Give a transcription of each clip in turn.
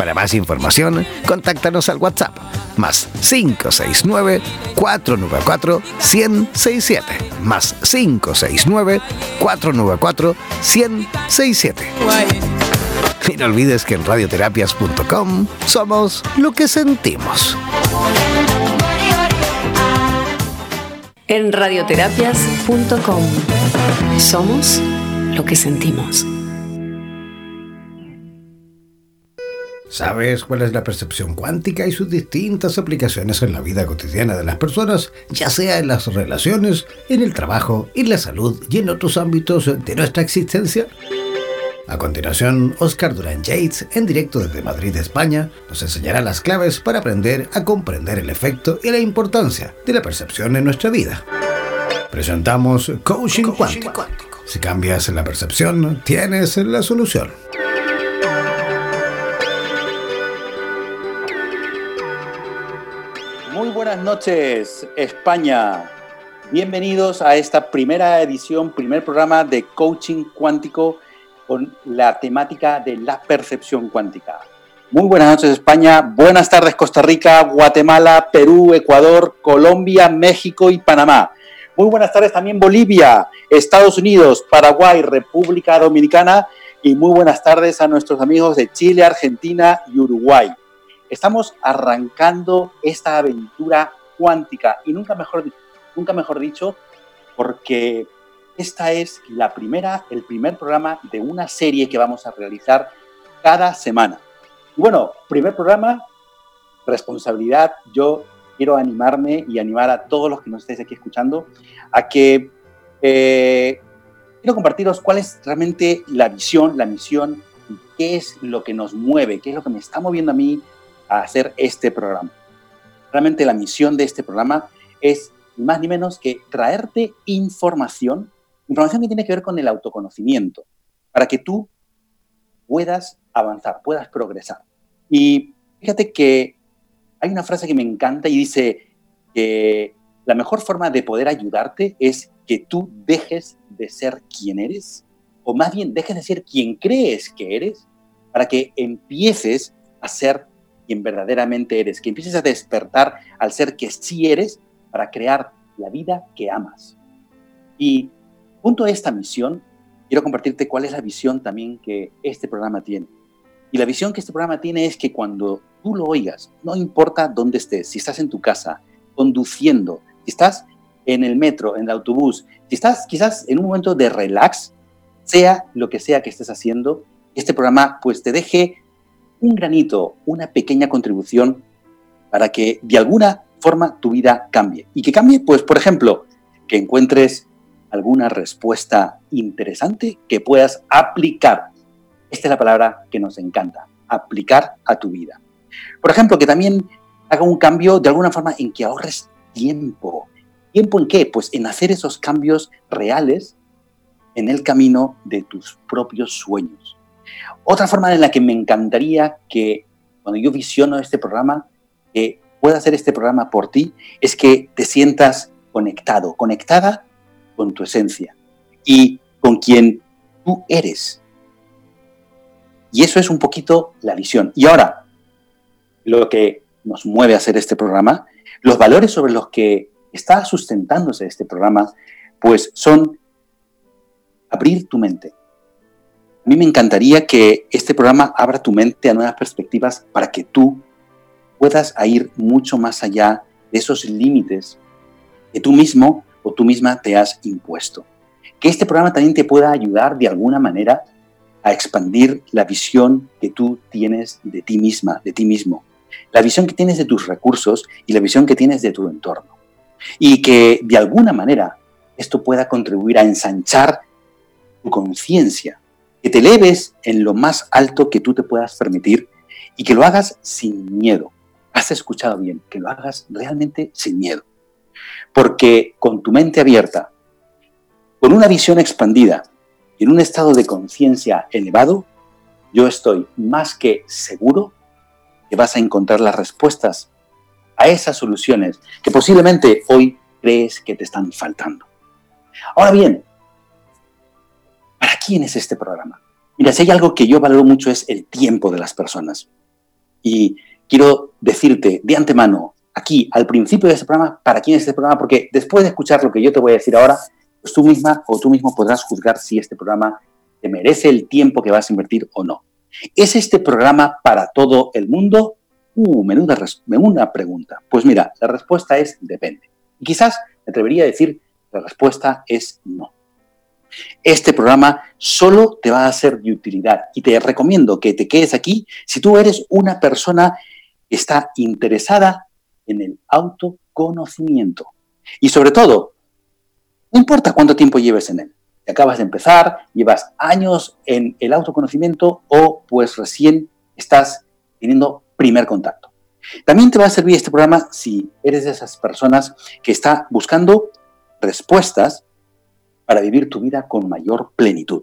Para más información, contáctanos al WhatsApp más 569-494-1067 más 569-494-1067. Y no olvides que en radioterapias.com somos lo que sentimos. En radioterapias.com somos lo que sentimos. ¿Sabes cuál es la percepción cuántica y sus distintas aplicaciones en la vida cotidiana de las personas, ya sea en las relaciones, en el trabajo, en la salud y en otros ámbitos de nuestra existencia? A continuación, Oscar Durán Yates, en directo desde Madrid, España, nos enseñará las claves para aprender a comprender el efecto y la importancia de la percepción en nuestra vida. Presentamos Coaching, cuántico. Si cambias la percepción, tienes la solución. Buenas noches, España. Bienvenidos a esta primera edición, primer programa de coaching cuántico con la temática de la percepción cuántica. Muy buenas noches, España. Buenas tardes, Costa Rica, Guatemala, Perú, Ecuador, Colombia, México y Panamá. Muy buenas tardes también Bolivia, Estados Unidos, Paraguay, República Dominicana y muy buenas tardes a nuestros amigos de Chile, Argentina y Uruguay. Estamos arrancando esta aventura cuántica y nunca mejor, nunca mejor dicho, porque esta es la primera, el primer programa de una serie que vamos a realizar cada semana. Y bueno, primer programa, responsabilidad. Yo quiero animarme y animar a todos los que nos estéis aquí escuchando a que eh, quiero compartiros cuál es realmente la visión, la misión, qué es lo que nos mueve, qué es lo que me está moviendo a mí hacer este programa. Realmente la misión de este programa es más ni menos que traerte información, información que tiene que ver con el autoconocimiento, para que tú puedas avanzar, puedas progresar. Y fíjate que hay una frase que me encanta y dice que la mejor forma de poder ayudarte es que tú dejes de ser quien eres, o más bien dejes de ser quien crees que eres, para que empieces a ser quien verdaderamente eres, que empieces a despertar al ser que sí eres para crear la vida que amas. Y junto a esta misión, quiero compartirte cuál es la visión también que este programa tiene. Y la visión que este programa tiene es que cuando tú lo oigas, no importa dónde estés, si estás en tu casa, conduciendo, si estás en el metro, en el autobús, si estás quizás en un momento de relax, sea lo que sea que estés haciendo, este programa pues te deje un granito, una pequeña contribución para que de alguna forma tu vida cambie. ¿Y que cambie? Pues, por ejemplo, que encuentres alguna respuesta interesante que puedas aplicar. Esta es la palabra que nos encanta, aplicar a tu vida. Por ejemplo, que también haga un cambio de alguna forma en que ahorres tiempo. ¿Tiempo en qué? Pues en hacer esos cambios reales en el camino de tus propios sueños. Otra forma en la que me encantaría que cuando yo visiono este programa, que pueda hacer este programa por ti, es que te sientas conectado, conectada con tu esencia y con quien Tú eres. Y eso es un poquito la visión. Y ahora, lo que nos mueve a hacer este programa, los valores sobre los que está sustentándose este programa, pues son abrir tu mente. A mí me encantaría que este programa abra tu mente a nuevas perspectivas para que tú puedas ir mucho más allá de esos límites que tú mismo o tú misma te has impuesto. Que este programa también te pueda ayudar de alguna manera a expandir la visión que tú tienes de ti misma, de ti mismo, la visión que tienes de tus recursos y la visión que tienes de tu entorno. Y que de alguna manera esto pueda contribuir a ensanchar tu conciencia, que te eleves en lo más alto que tú te puedas permitir y que lo hagas sin miedo. Has escuchado bien, que lo hagas realmente sin miedo. Porque con tu mente abierta, con una visión expandida y en un estado de conciencia elevado, yo estoy más que seguro que vas a encontrar las respuestas a esas soluciones que posiblemente hoy crees que te están faltando. Ahora bien, ¿para quién es este programa? Mira, si hay algo que yo valoro mucho es el tiempo de las personas. Y quiero decirte de antemano, aquí, al principio de este programa, para quién es este programa, porque después de escuchar lo que yo te voy a decir ahora, pues tú misma o tú mismo podrás juzgar si este programa te merece el tiempo que vas a invertir o no. ¿Es este programa para todo el mundo? Uh, menuda, menuda pregunta. Pues mira, la respuesta es depende. Y quizás me atrevería a decir, la respuesta es no. Este programa solo te va a ser de utilidad y te recomiendo que te quedes aquí si tú eres una persona que está interesada en el autoconocimiento. Y sobre todo, no importa cuánto tiempo lleves en él. Si acabas de empezar, llevas años en el autoconocimiento o pues recién estás teniendo primer contacto. También te va a servir este programa si eres de esas personas que está buscando respuestas para vivir tu vida con mayor plenitud.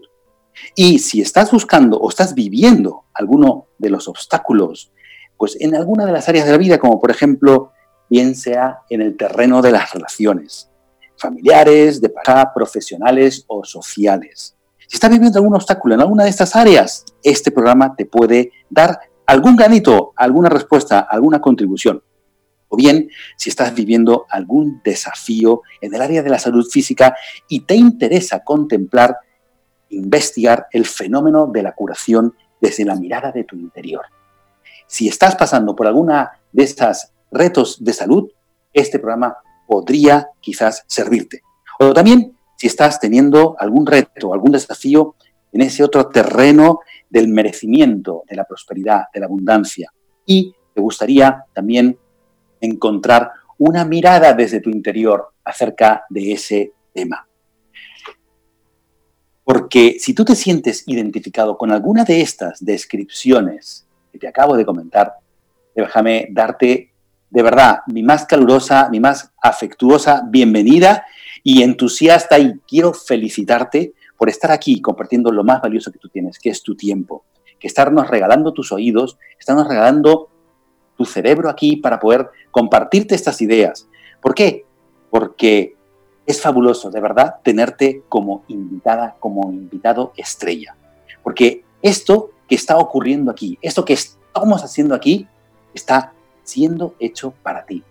Y si estás buscando o estás viviendo alguno de los obstáculos, pues en alguna de las áreas de la vida, como por ejemplo, bien sea en el terreno de las relaciones familiares, de pareja, profesionales o sociales. Si estás viviendo algún obstáculo en alguna de estas áreas, este programa te puede dar algún granito, alguna respuesta, alguna contribución. O bien, si estás viviendo algún desafío en el área de la salud física y te interesa contemplar, investigar el fenómeno de la curación desde la mirada de tu interior. Si estás pasando por alguna de estas retos de salud, este programa podría quizás servirte. O también si estás teniendo algún reto, algún desafío en ese otro terreno del merecimiento, de la prosperidad, de la abundancia. Y te gustaría también encontrar una mirada desde tu interior acerca de ese tema. Porque si tú te sientes identificado con alguna de estas descripciones que te acabo de comentar, déjame darte de verdad mi más calurosa, mi más afectuosa bienvenida y entusiasta y quiero felicitarte por estar aquí compartiendo lo más valioso que tú tienes, que es tu tiempo, que estarnos regalando tus oídos, estarnos regalando tu cerebro aquí para poder compartirte estas ideas. ¿Por qué? Porque es fabuloso, de verdad, tenerte como invitada, como invitado estrella. Porque esto que está ocurriendo aquí, esto que estamos haciendo aquí, está siendo hecho para ti.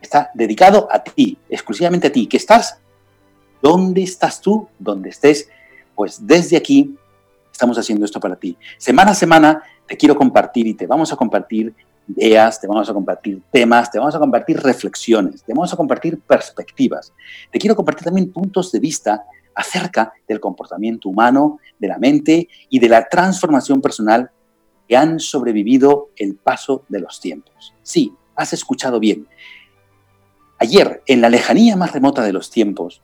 Está dedicado a ti, exclusivamente a ti, que estás ¿Dónde estás tú? Donde estés pues desde aquí estamos haciendo esto para ti. Semana a semana te quiero compartir y te vamos a compartir ideas, te vamos a compartir temas, te vamos a compartir reflexiones, te vamos a compartir perspectivas. Te quiero compartir también puntos de vista acerca del comportamiento humano, de la mente y de la transformación personal que han sobrevivido el paso de los tiempos. Sí, has escuchado bien. Ayer, en la lejanía más remota de los tiempos,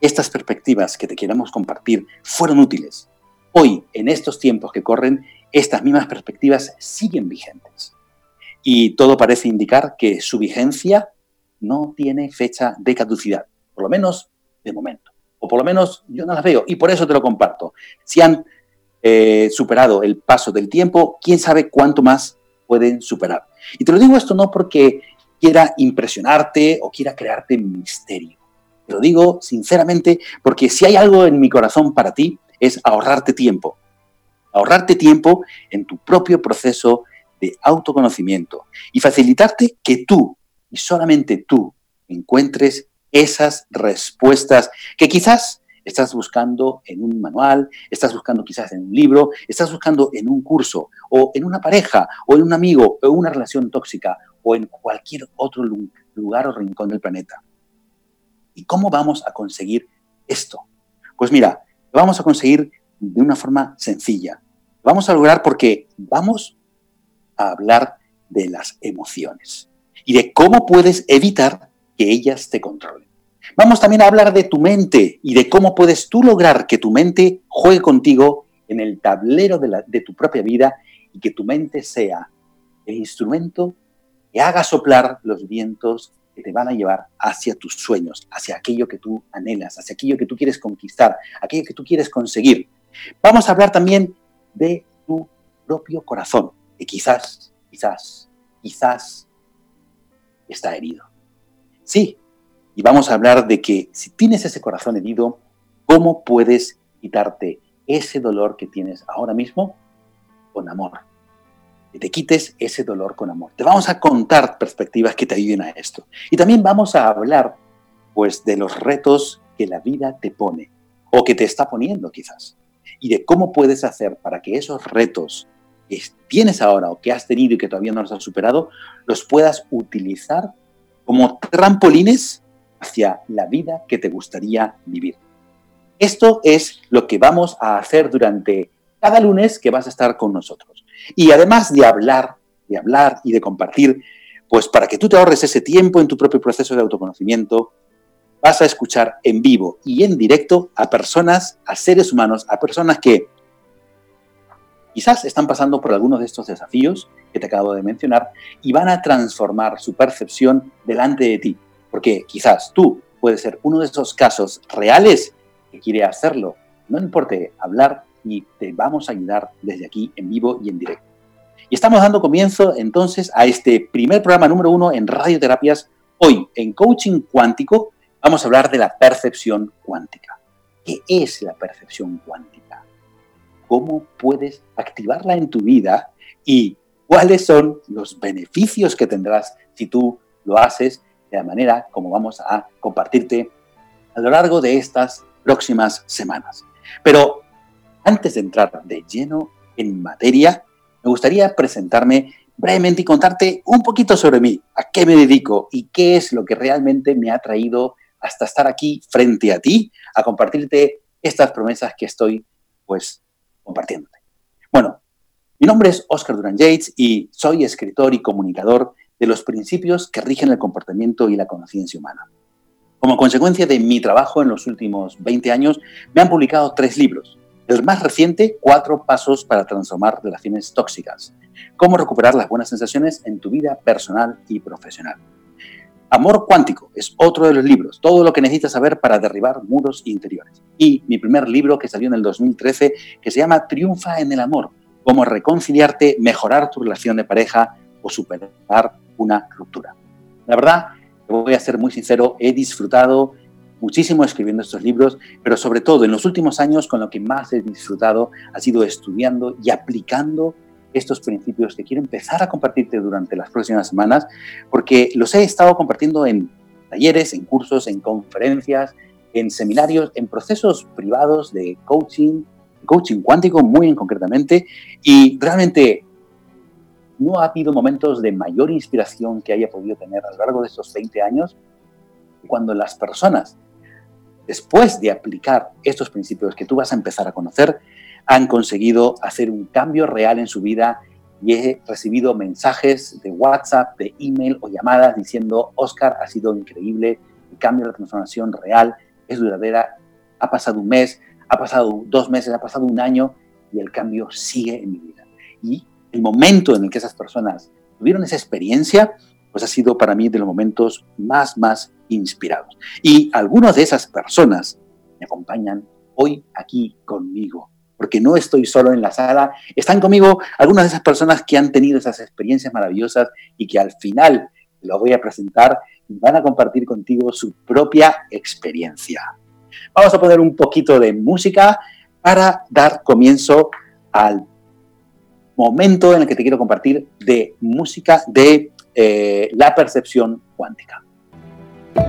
estas perspectivas que te queremos compartir fueron útiles. Hoy, en estos tiempos que corren, estas mismas perspectivas siguen vigentes. Y todo parece indicar que su vigencia no tiene fecha de caducidad, por lo menos de momento. O por lo menos yo no las veo y por eso te lo comparto. Si han eh, superado el paso del tiempo, quién sabe cuánto más pueden superar. Y te lo digo esto no porque quiera impresionarte o quiera crearte misterio. Te lo digo sinceramente porque si hay algo en mi corazón para ti, es ahorrarte tiempo. Ahorrarte tiempo en tu propio proceso de autoconocimiento y facilitarte que tú, y solamente tú, encuentres esas respuestas que quizás estás buscando en un manual, estás buscando quizás en un libro, estás buscando en un curso, o en una pareja, o en un amigo, o en una relación tóxica, o en cualquier otro lugar o rincón del planeta. ¿Y cómo vamos a conseguir esto? Pues mira, vamos a conseguir de una forma sencilla. vamos a lograr porque vamos a hablar de las emociones y de cómo puedes evitar que ellas te controlen. Vamos también a hablar de tu mente y de cómo puedes tú lograr que tu mente juegue contigo en el tablero de, de tu propia vida y que tu mente sea el instrumento que haga soplar los vientos que te van a llevar hacia tus sueños, hacia aquello que tú anhelas, hacia aquello que tú quieres conquistar, aquello que tú quieres conseguir. Vamos a hablar también de tu propio corazón, que quizás, quizás, quizás está herido. Sí, y vamos a hablar de que si tienes ese corazón herido, ¿cómo puedes quitarte ese dolor que tienes ahora mismo con amor? Que te quites ese dolor con amor. Te vamos a contar perspectivas que te ayuden a esto. Y también vamos a hablar, pues, de los retos que la vida te pone o que te está poniendo quizás. Y de cómo puedes hacer para que esos retos que tienes ahora o que has tenido y que todavía no los has superado, los puedas utilizar como trampolines hacia la vida que te gustaría vivir. Esto es lo que vamos a hacer durante cada lunes que vas a estar con nosotros. Y además de hablar, de hablar y de compartir, pues para que tú te ahorres ese tiempo en tu propio proceso de autoconocimiento, vas a escuchar en vivo y en directo a personas, a seres humanos, a personas que quizás están pasando por algunos de estos desafíos que te acabo de mencionar y van a transformar su percepción delante de ti porque quizás tú puedes ser uno de esos casos reales que quiere hacerlo. No importa hablar y te vamos a ayudar desde aquí en vivo y en directo. Y estamos dando comienzo entonces a este primer programa número uno en radioterapias. Hoy en Coaching Cuántico vamos a hablar de la percepción cuántica. ¿Qué es la percepción cuántica? ¿Cómo puedes activarla en tu vida? ¿Y cuáles son los beneficios que tendrás si tú lo haces de la manera como vamos a compartirte a lo largo de estas próximas semanas. Pero antes de entrar de lleno en materia, me gustaría presentarme brevemente y contarte un poquito sobre mí, a qué me dedico y qué es lo que realmente me ha traído hasta estar aquí frente a ti a compartirte estas promesas que estoy pues compartiéndote. Bueno, mi nombre es Oscar Duran Yates y soy escritor y comunicador de los principios que rigen el comportamiento y la conciencia humana. Como consecuencia de mi trabajo en los últimos 20 años, me han publicado tres libros. El más reciente, Cuatro Pasos para Transformar Relaciones Tóxicas. Cómo recuperar las buenas sensaciones en tu vida personal y profesional. Amor Cuántico es otro de los libros, todo lo que necesitas saber para derribar muros interiores. Y mi primer libro que salió en el 2013, que se llama Triunfa en el Amor, cómo reconciliarte, mejorar tu relación de pareja o superar una ruptura. La verdad, voy a ser muy sincero, he disfrutado muchísimo escribiendo estos libros, pero sobre todo en los últimos años con lo que más he disfrutado ha sido estudiando y aplicando estos principios que quiero empezar a compartirte durante las próximas semanas, porque los he estado compartiendo en talleres, en cursos, en conferencias, en seminarios, en procesos privados de coaching, coaching cuántico muy en concretamente, y realmente no ha habido momentos de mayor inspiración que haya podido tener a lo largo de estos 20 años cuando las personas, después de aplicar estos principios que tú vas a empezar a conocer, han conseguido hacer un cambio real en su vida y he recibido mensajes de WhatsApp, de email o llamadas diciendo, Oscar, ha sido increíble, el cambio, la transformación real, es duradera, ha pasado un mes, ha pasado dos meses, ha pasado un año y el cambio sigue en mi vida. Y el momento en el que esas personas tuvieron esa experiencia, pues ha sido para mí de los momentos más, más inspirados. Y algunas de esas personas me acompañan hoy aquí conmigo, porque no estoy solo en la sala, están conmigo algunas de esas personas que han tenido esas experiencias maravillosas y que al final lo voy a presentar y van a compartir contigo su propia experiencia. Vamos a poner un poquito de música para dar comienzo al momento en el que te quiero compartir de música de eh, la percepción cuántica.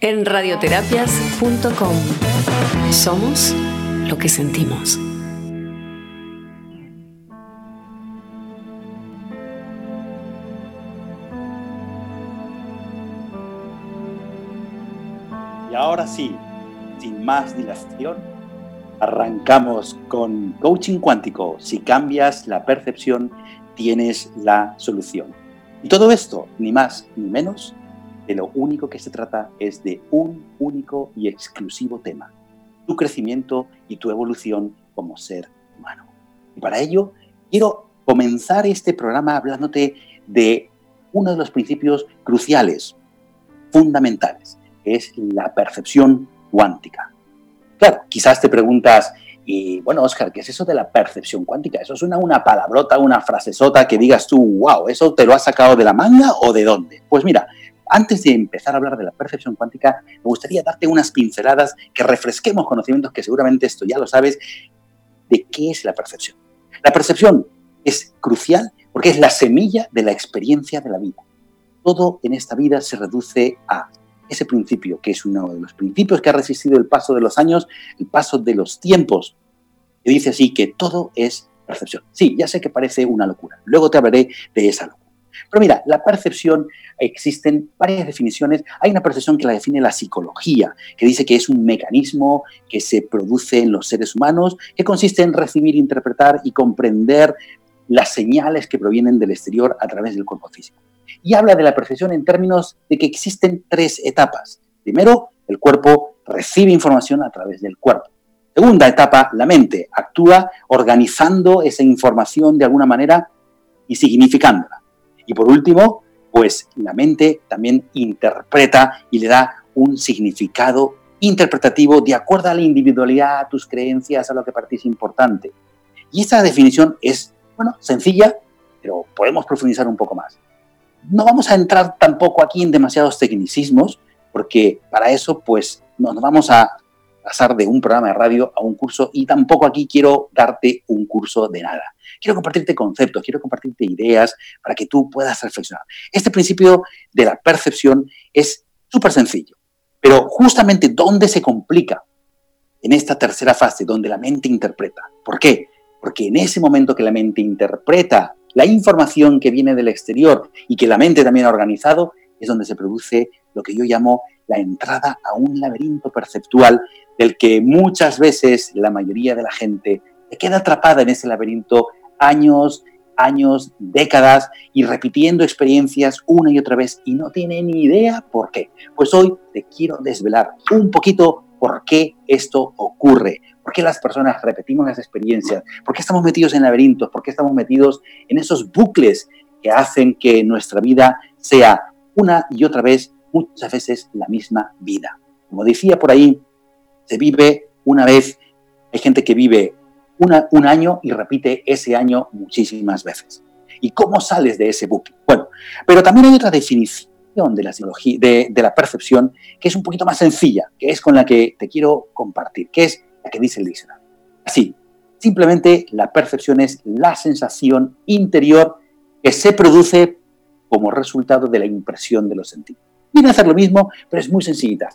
En radioterapias.com. Somos lo que sentimos. Y ahora sí, sin más dilación, arrancamos con coaching cuántico. Si cambias la percepción, tienes la solución. Y todo esto, ni más ni menos, de lo único que se trata es de un único y exclusivo tema, tu crecimiento y tu evolución como ser humano. Y para ello quiero comenzar este programa hablándote de uno de los principios cruciales, fundamentales, que es la percepción cuántica. Claro, quizás te preguntas, y bueno, Oscar, ¿qué es eso de la percepción cuántica? Eso suena una palabrota, una frasesota que digas tú, wow, ¿eso te lo has sacado de la manga o de dónde? Pues mira, antes de empezar a hablar de la percepción cuántica, me gustaría darte unas pinceladas que refresquemos conocimientos que seguramente esto ya lo sabes, de qué es la percepción. La percepción es crucial porque es la semilla de la experiencia de la vida. Todo en esta vida se reduce a ese principio, que es uno de los principios que ha resistido el paso de los años, el paso de los tiempos, que dice así que todo es percepción. Sí, ya sé que parece una locura. Luego te hablaré de esa locura. Pero mira, la percepción, existen varias definiciones. Hay una percepción que la define la psicología, que dice que es un mecanismo que se produce en los seres humanos, que consiste en recibir, interpretar y comprender las señales que provienen del exterior a través del cuerpo físico. Y habla de la percepción en términos de que existen tres etapas. Primero, el cuerpo recibe información a través del cuerpo. Segunda etapa, la mente actúa organizando esa información de alguna manera y significándola. Y por último, pues la mente también interpreta y le da un significado interpretativo de acuerdo a la individualidad, a tus creencias, a lo que para es importante. Y esta definición es, bueno, sencilla, pero podemos profundizar un poco más. No vamos a entrar tampoco aquí en demasiados tecnicismos, porque para eso, pues, nos vamos a pasar de un programa de radio a un curso y tampoco aquí quiero darte un curso de nada. Quiero compartirte conceptos, quiero compartirte ideas para que tú puedas reflexionar. Este principio de la percepción es súper sencillo, pero justamente ¿dónde se complica? En esta tercera fase, donde la mente interpreta. ¿Por qué? Porque en ese momento que la mente interpreta la información que viene del exterior y que la mente también ha organizado, es donde se produce lo que yo llamo la entrada a un laberinto perceptual del que muchas veces la mayoría de la gente queda atrapada en ese laberinto años, años, décadas y repitiendo experiencias una y otra vez y no tiene ni idea por qué. Pues hoy te quiero desvelar un poquito por qué esto ocurre, por qué las personas repetimos las experiencias, por qué estamos metidos en laberintos, por qué estamos metidos en esos bucles que hacen que nuestra vida sea una y otra vez, muchas veces la misma vida. Como decía por ahí, se vive una vez, hay gente que vive un año y repite ese año muchísimas veces. ¿Y cómo sales de ese bucle? Bueno, pero también hay otra definición de la, de, de la percepción que es un poquito más sencilla, que es con la que te quiero compartir, que es la que dice el diccionario. Así, simplemente la percepción es la sensación interior que se produce como resultado de la impresión de los sentidos. Viene a hacer lo mismo, pero es muy sencillita.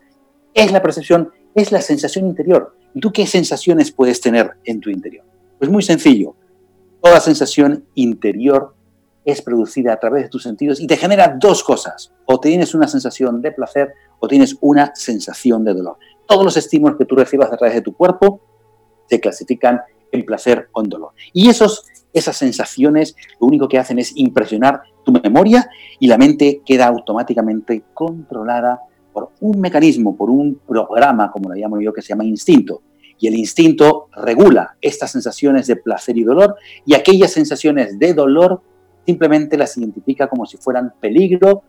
Es la percepción, es la sensación interior. ¿Y tú qué sensaciones puedes tener en tu interior? Pues muy sencillo. Toda sensación interior es producida a través de tus sentidos y te genera dos cosas. O tienes una sensación de placer o tienes una sensación de dolor. Todos los estímulos que tú recibas a través de tu cuerpo se clasifican en placer o en dolor. Y esos, esas sensaciones lo único que hacen es impresionar tu memoria y la mente queda automáticamente controlada por un mecanismo, por un programa, como lo llamo yo, que se llama instinto. Y el instinto regula estas sensaciones de placer y dolor y aquellas sensaciones de dolor simplemente las identifica como si fueran peligro,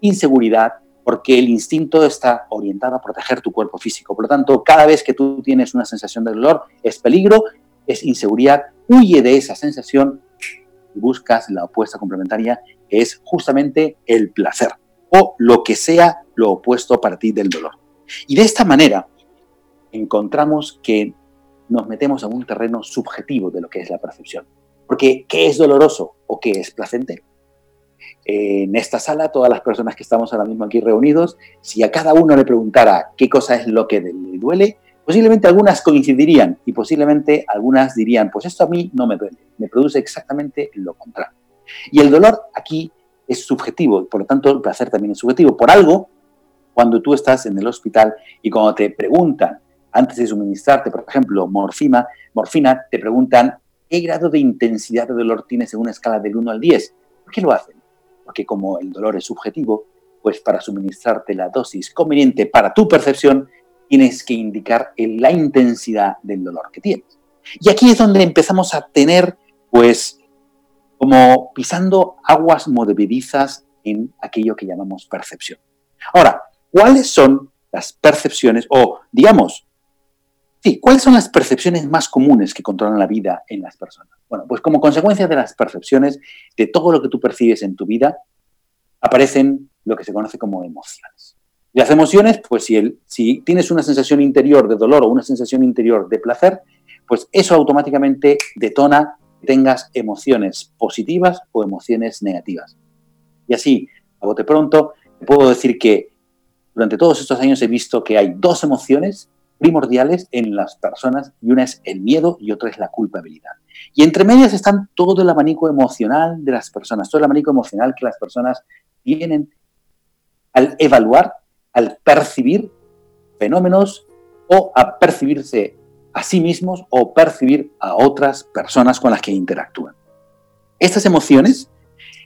inseguridad, porque el instinto está orientado a proteger tu cuerpo físico. Por lo tanto, cada vez que tú tienes una sensación de dolor, es peligro, es inseguridad, huye de esa sensación y buscas la opuesta complementaria, que es justamente el placer o lo que sea lo opuesto a partir del dolor. Y de esta manera encontramos que nos metemos a un terreno subjetivo de lo que es la percepción. Porque, ¿qué es doloroso o qué es placentero? En esta sala, todas las personas que estamos ahora mismo aquí reunidos, si a cada uno le preguntara qué cosa es lo que le duele, posiblemente algunas coincidirían y posiblemente algunas dirían, pues esto a mí no me duele, me produce exactamente lo contrario. Y el dolor aquí es subjetivo, por lo tanto el placer también es subjetivo. Por algo, cuando tú estás en el hospital y cuando te preguntan, antes de suministrarte, por ejemplo, morfina, morfina, te preguntan qué grado de intensidad de dolor tienes en una escala del 1 al 10. ¿Por qué lo hacen? Porque como el dolor es subjetivo, pues para suministrarte la dosis conveniente para tu percepción, tienes que indicar la intensidad del dolor que tienes. Y aquí es donde empezamos a tener, pues, como pisando aguas movedizas en aquello que llamamos percepción. Ahora, ¿cuáles son las percepciones o, digamos, sí, cuáles son las percepciones más comunes que controlan la vida en las personas? Bueno, pues como consecuencia de las percepciones, de todo lo que tú percibes en tu vida, aparecen lo que se conoce como emociones. Y las emociones, pues si, el, si tienes una sensación interior de dolor o una sensación interior de placer, pues eso automáticamente detona tengas emociones positivas o emociones negativas. Y así, a bote pronto, puedo decir que durante todos estos años he visto que hay dos emociones primordiales en las personas y una es el miedo y otra es la culpabilidad. Y entre medias están todo el abanico emocional de las personas, todo el abanico emocional que las personas tienen al evaluar, al percibir fenómenos o a percibirse a sí mismos o percibir a otras personas con las que interactúan. Estas emociones,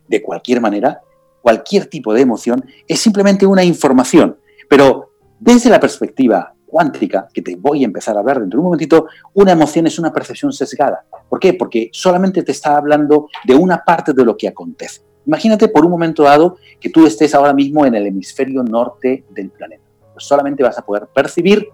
de cualquier manera, cualquier tipo de emoción, es simplemente una información, pero desde la perspectiva cuántica, que te voy a empezar a hablar dentro de un momentito, una emoción es una percepción sesgada. ¿Por qué? Porque solamente te está hablando de una parte de lo que acontece. Imagínate por un momento dado que tú estés ahora mismo en el hemisferio norte del planeta. Solamente vas a poder percibir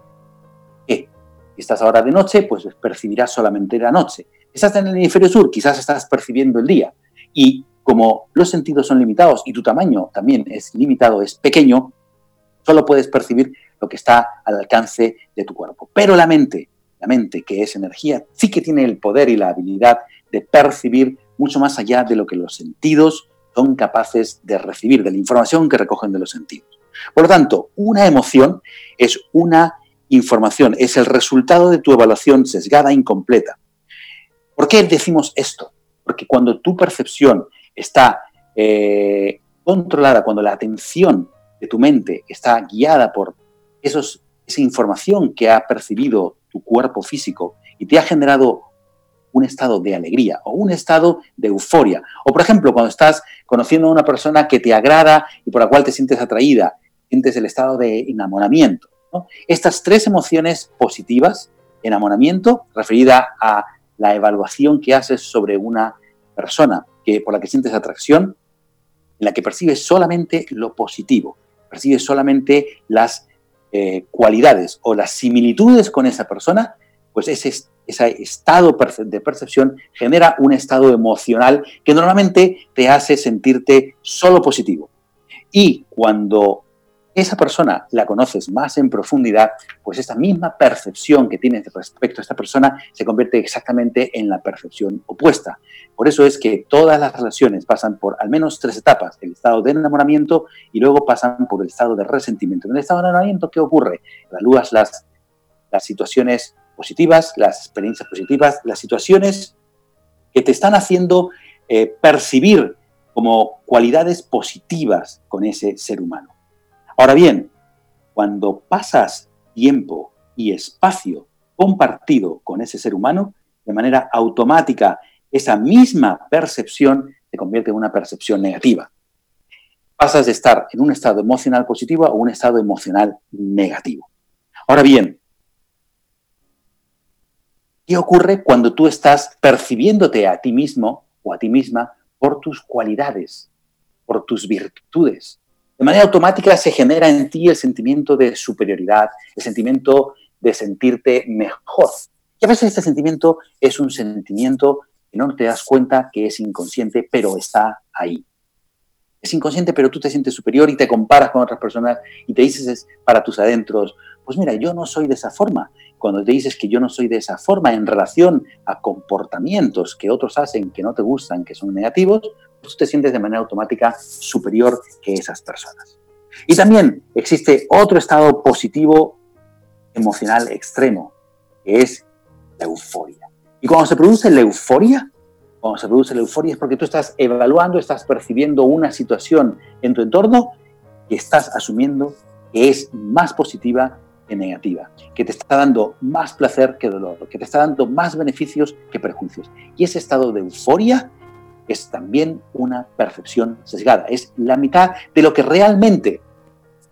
estás ahora de noche, pues percibirás solamente la noche. Estás en el hemisferio sur, quizás estás percibiendo el día. Y como los sentidos son limitados y tu tamaño también es limitado, es pequeño, solo puedes percibir lo que está al alcance de tu cuerpo. Pero la mente, la mente que es energía, sí que tiene el poder y la habilidad de percibir mucho más allá de lo que los sentidos son capaces de recibir, de la información que recogen de los sentidos. Por lo tanto, una emoción es una información, es el resultado de tu evaluación sesgada e incompleta. ¿Por qué decimos esto? Porque cuando tu percepción está eh, controlada, cuando la atención de tu mente está guiada por esa información que ha percibido tu cuerpo físico y te ha generado un estado de alegría o un estado de euforia. O por ejemplo, cuando estás conociendo a una persona que te agrada y por la cual te sientes atraída, sientes el estado de enamoramiento. Estas tres emociones positivas, enamoramiento, referida a la evaluación que haces sobre una persona que, por la que sientes atracción, en la que percibes solamente lo positivo, percibes solamente las eh, cualidades o las similitudes con esa persona, pues ese, ese estado de percepción genera un estado emocional que normalmente te hace sentirte solo positivo. Y cuando esa persona la conoces más en profundidad, pues esta misma percepción que tienes respecto a esta persona se convierte exactamente en la percepción opuesta. Por eso es que todas las relaciones pasan por al menos tres etapas, el estado de enamoramiento y luego pasan por el estado de resentimiento. En el estado de enamoramiento, ¿qué ocurre? Evalúas las, situaciones positivas, las experiencias positivas, las situaciones que te están haciendo eh, percibir como cualidades positivas con ese ser humano. Ahora bien, cuando pasas tiempo y espacio compartido con ese ser humano, de manera automática, esa misma percepción se convierte en una percepción negativa. Pasas de estar en un estado emocional positivo a un estado emocional negativo. Ahora bien, ¿Qué ocurre cuando tú estás percibiéndote a ti mismo o a ti misma por tus cualidades, por tus virtudes? De manera automática se genera en ti el sentimiento de superioridad, el sentimiento de sentirte mejor. Y a veces este sentimiento es un sentimiento que no te das cuenta que es inconsciente, pero está ahí. Es inconsciente, pero tú te sientes superior y te comparas con otras personas y te dices para tus adentros, pues mira, yo no soy de esa forma. Cuando te dices que yo no soy de esa forma en relación a comportamientos que otros hacen que no te gustan, que son negativos, tú te sientes de manera automática superior que esas personas. Y también existe otro estado positivo emocional extremo, que es la euforia. Y cuando se produce la euforia, cuando se produce la euforia es porque tú estás evaluando, estás percibiendo una situación en tu entorno que estás asumiendo que es más positiva negativa, que te está dando más placer que dolor, que te está dando más beneficios que perjuicios. Y ese estado de euforia es también una percepción sesgada, es la mitad de lo que realmente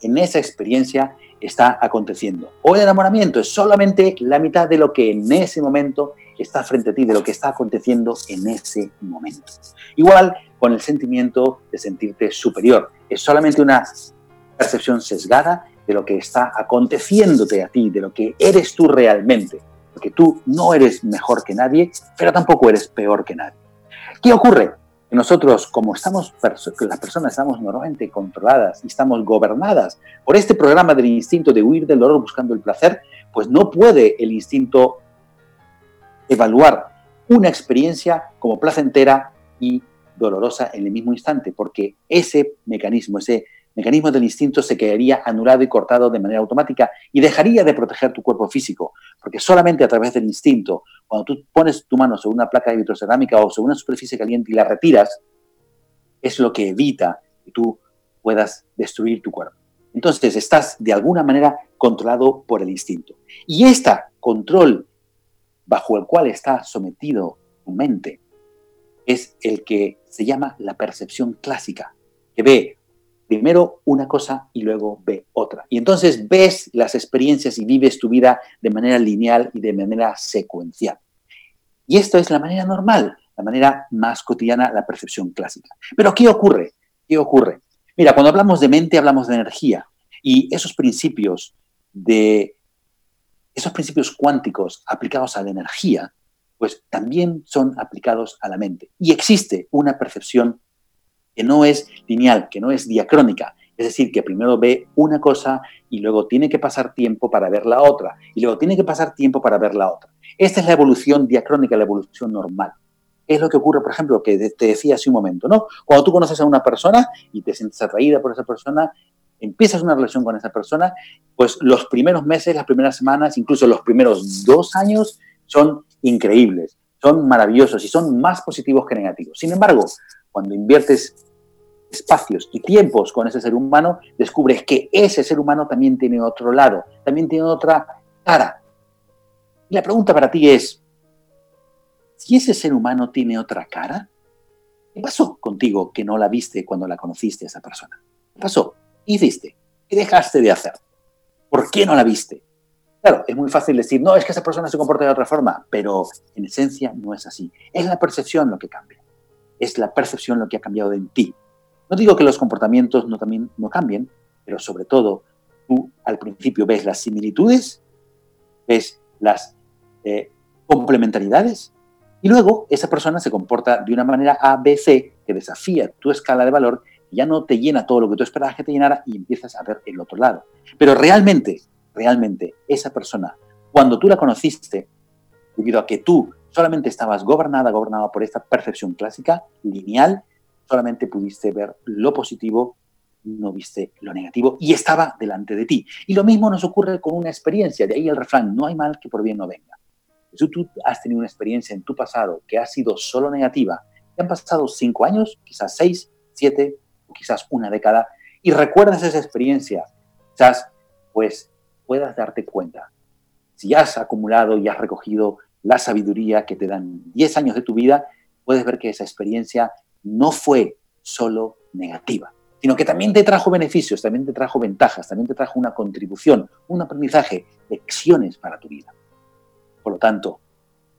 en esa experiencia está aconteciendo. O el enamoramiento es solamente la mitad de lo que en ese momento está frente a ti, de lo que está aconteciendo en ese momento. Igual con el sentimiento de sentirte superior. Es solamente una percepción sesgada de lo que está aconteciéndote a ti, de lo que eres tú realmente. Porque tú no eres mejor que nadie, pero tampoco eres peor que nadie. ¿Qué ocurre? Nosotros, como estamos, las personas estamos normalmente controladas y estamos gobernadas por este programa del instinto de huir del dolor buscando el placer, pues no puede el instinto evaluar una experiencia como placentera y dolorosa en el mismo instante, porque ese mecanismo, ese mecanismo del instinto se quedaría anulado y cortado de manera automática y dejaría de proteger tu cuerpo físico, porque solamente a través del instinto, cuando tú pones tu mano sobre una placa de vitrocerámica o sobre una superficie caliente y la retiras, es lo que evita que tú puedas destruir tu cuerpo. Entonces estás de alguna manera controlado por el instinto. Y este control bajo el cual está sometido tu mente es el que se llama la percepción clásica, que ve primero una cosa y luego ve otra. Y entonces ves las experiencias y vives tu vida de manera lineal y de manera secuencial. Y esto es la manera normal, la manera más cotidiana, la percepción clásica. Pero ¿qué ocurre? ¿Qué ocurre? Mira, cuando hablamos de mente hablamos de energía y esos principios de esos principios cuánticos aplicados a la energía, pues también son aplicados a la mente. Y existe una percepción que no es lineal, que no es diacrónica. Es decir, que primero ve una cosa y luego tiene que pasar tiempo para ver la otra, y luego tiene que pasar tiempo para ver la otra. Esta es la evolución diacrónica, la evolución normal. Es lo que ocurre, por ejemplo, que te decía hace un momento, ¿no? Cuando tú conoces a una persona y te sientes atraída por esa persona, empiezas una relación con esa persona, pues los primeros meses, las primeras semanas, incluso los primeros dos años son increíbles, son maravillosos y son más positivos que negativos. Sin embargo, cuando inviertes espacios y tiempos con ese ser humano, descubres que ese ser humano también tiene otro lado, también tiene otra cara. Y la pregunta para ti es, si ese ser humano tiene otra cara, ¿qué pasó contigo que no la viste cuando la conociste a esa persona? ¿Qué pasó? ¿Qué hiciste? ¿Qué dejaste de hacer? ¿Por qué no la viste? Claro, es muy fácil decir, no, es que esa persona se comporta de otra forma, pero en esencia no es así. Es la percepción lo que cambia. Es la percepción lo que ha cambiado en ti. No digo que los comportamientos no, también, no cambien, pero sobre todo tú al principio ves las similitudes, ves las eh, complementariedades y luego esa persona se comporta de una manera ABC que desafía tu escala de valor y ya no te llena todo lo que tú esperabas que te llenara y empiezas a ver el otro lado. Pero realmente, realmente esa persona, cuando tú la conociste, debido a que tú solamente estabas gobernada, gobernada por esta percepción clásica, lineal, solamente pudiste ver lo positivo, no viste lo negativo y estaba delante de ti. Y lo mismo nos ocurre con una experiencia, de ahí el refrán, no hay mal que por bien no venga. Si tú has tenido una experiencia en tu pasado que ha sido solo negativa, te han pasado cinco años, quizás seis, siete o quizás una década, y recuerdas esa experiencia, quizás pues puedas darte cuenta. Si has acumulado y has recogido la sabiduría que te dan 10 años de tu vida, puedes ver que esa experiencia no fue solo negativa, sino que también te trajo beneficios, también te trajo ventajas, también te trajo una contribución, un aprendizaje, lecciones para tu vida. Por lo tanto,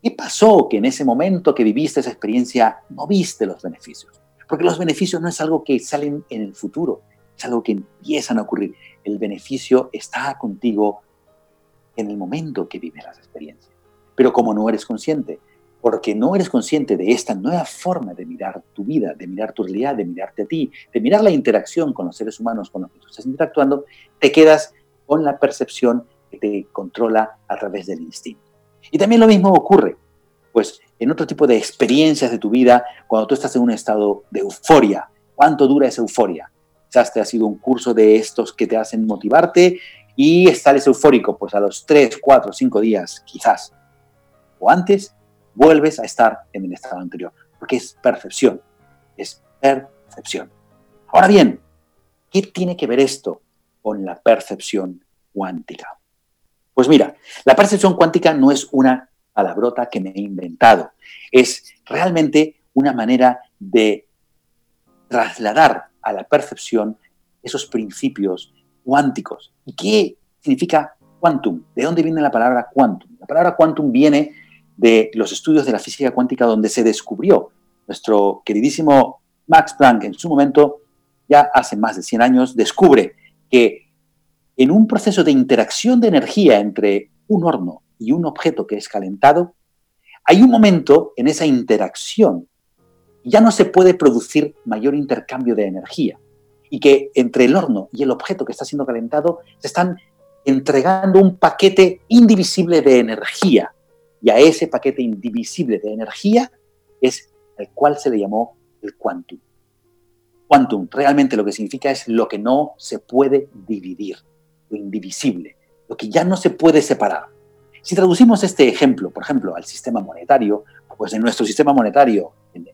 ¿Qué pasó que en ese momento que viviste esa experiencia no viste los beneficios? Porque los beneficios no es algo que salen en el futuro, es algo que empiezan a ocurrir. El beneficio está contigo en el momento que vives las experiencias. Pero como no eres consciente, porque no eres consciente de esta nueva forma de mirar tu vida, de mirar tu realidad, de mirarte a ti, de mirar la interacción con los seres humanos con los que tú estás interactuando, te quedas con la percepción que te controla a través del instinto. Y también lo mismo ocurre, pues en otro tipo de experiencias de tu vida, cuando tú estás en un estado de euforia. ¿Cuánto dura esa euforia? Quizás te ha sido un curso de estos que te hacen motivarte y sales eufórico, pues a los 3, 4, 5 días, quizás, o antes, vuelves a estar en el estado anterior, porque es percepción, es percepción. Ahora bien, ¿qué tiene que ver esto con la percepción cuántica? Pues mira, la percepción cuántica no es una palabrota que me he inventado, es realmente una manera de trasladar a la percepción esos principios cuánticos. ¿Y qué significa quantum? ¿De dónde viene la palabra quantum? La palabra quantum viene de los estudios de la física cuántica donde se descubrió. Nuestro queridísimo Max Planck en su momento, ya hace más de 100 años, descubre que en un proceso de interacción de energía entre un horno y un objeto que es calentado, hay un momento en esa interacción ya no se puede producir mayor intercambio de energía y que entre el horno y el objeto que está siendo calentado se están entregando un paquete indivisible de energía y a ese paquete indivisible de energía es el cual se le llamó el quantum. Quantum realmente lo que significa es lo que no se puede dividir lo indivisible, lo que ya no se puede separar. Si traducimos este ejemplo, por ejemplo, al sistema monetario, pues en nuestro sistema monetario,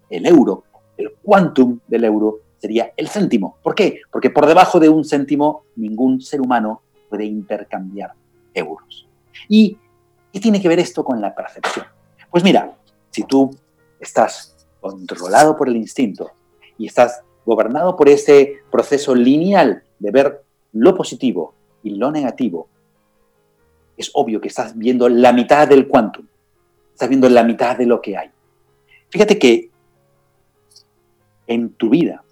el euro, el quantum del euro sería el céntimo. ¿Por qué? Porque por debajo de un céntimo ningún ser humano puede intercambiar euros. ¿Y qué tiene que ver esto con la percepción? Pues mira, si tú estás controlado por el instinto y estás gobernado por ese proceso lineal de ver lo positivo y lo negativo, es obvio que estás viendo la mitad del quantum, estás viendo la mitad de lo que hay. Fíjate que en tu vida,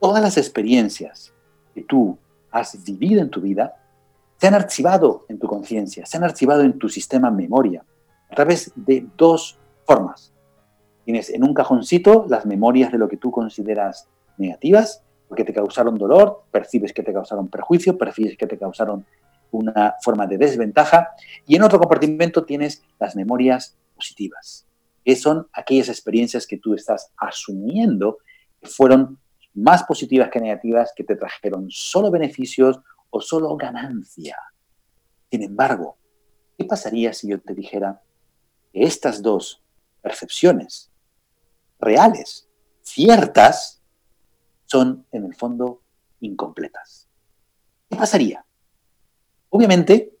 todas las experiencias que tú has vivido en tu vida se han archivado en tu conciencia, se han archivado en tu sistema memoria a través de dos formas. Tienes en un cajoncito las memorias de lo que tú consideras negativas porque te causaron dolor, percibes que te causaron perjuicio, percibes que te causaron una forma de desventaja. Y en otro compartimento tienes las memorias positivas, que son aquellas experiencias que tú estás asumiendo que fueron más positivas que negativas, que te trajeron solo beneficios o solo ganancia. Sin embargo, ¿qué pasaría si yo te dijera que estas dos percepciones reales, ciertas, son en el fondo incompletas. ¿Qué pasaría? Obviamente,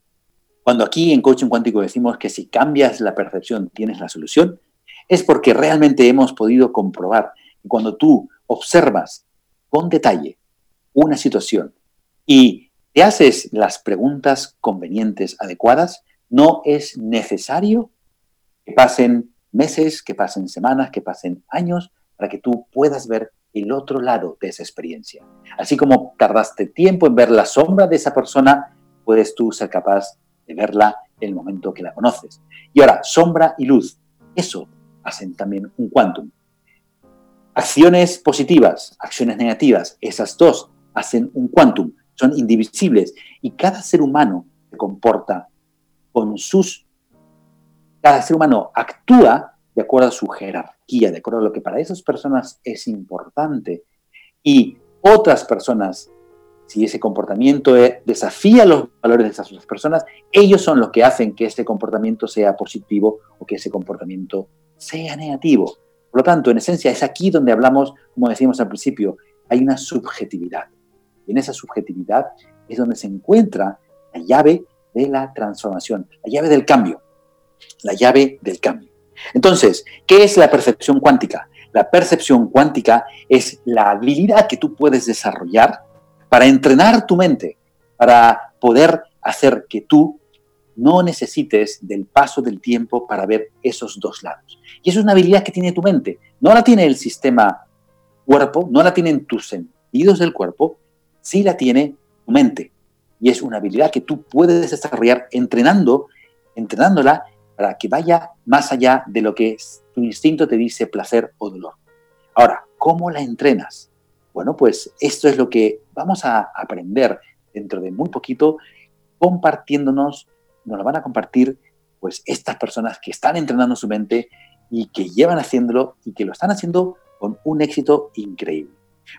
cuando aquí en coaching cuántico decimos que si cambias la percepción tienes la solución, es porque realmente hemos podido comprobar que cuando tú observas con detalle una situación y te haces las preguntas convenientes, adecuadas, no es necesario que pasen meses, que pasen semanas, que pasen años para que tú puedas ver el otro lado de esa experiencia. Así como tardaste tiempo en ver la sombra de esa persona, puedes tú ser capaz de verla en el momento que la conoces. Y ahora, sombra y luz, eso hacen también un quantum. Acciones positivas, acciones negativas, esas dos hacen un quantum, son indivisibles y cada ser humano se comporta con sus... Cada ser humano actúa de acuerdo a su jerarquía, de acuerdo a lo que para esas personas es importante. Y otras personas, si ese comportamiento desafía los valores de esas otras personas, ellos son los que hacen que ese comportamiento sea positivo o que ese comportamiento sea negativo. Por lo tanto, en esencia, es aquí donde hablamos, como decíamos al principio, hay una subjetividad. Y en esa subjetividad es donde se encuentra la llave de la transformación, la llave del cambio, la llave del cambio. Entonces, ¿qué es la percepción cuántica? La percepción cuántica es la habilidad que tú puedes desarrollar para entrenar tu mente, para poder hacer que tú no necesites del paso del tiempo para ver esos dos lados. Y eso es una habilidad que tiene tu mente. No la tiene el sistema cuerpo, no la tienen tus sentidos del cuerpo, sí la tiene tu mente. Y es una habilidad que tú puedes desarrollar entrenando, entrenándola para que vaya más allá de lo que tu instinto te dice placer o dolor. Ahora, ¿cómo la entrenas? Bueno, pues esto es lo que vamos a aprender dentro de muy poquito, compartiéndonos nos lo van a compartir pues estas personas que están entrenando su mente y que llevan haciéndolo y que lo están haciendo con un éxito increíble.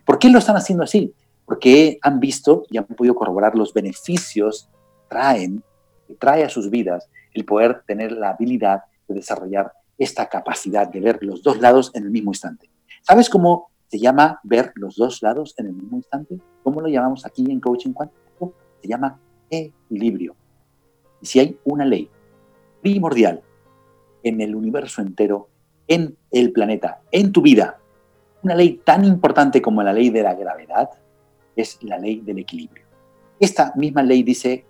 ¿Por qué lo están haciendo así? Porque han visto y han podido corroborar los beneficios traen, que trae a sus vidas el poder tener la habilidad de desarrollar esta capacidad de ver los dos lados en el mismo instante. ¿Sabes cómo se llama ver los dos lados en el mismo instante? ¿Cómo lo llamamos aquí en coaching cuántico? Se llama equilibrio. Y si hay una ley primordial en el universo entero, en el planeta, en tu vida, una ley tan importante como la ley de la gravedad, es la ley del equilibrio. Esta misma ley dice,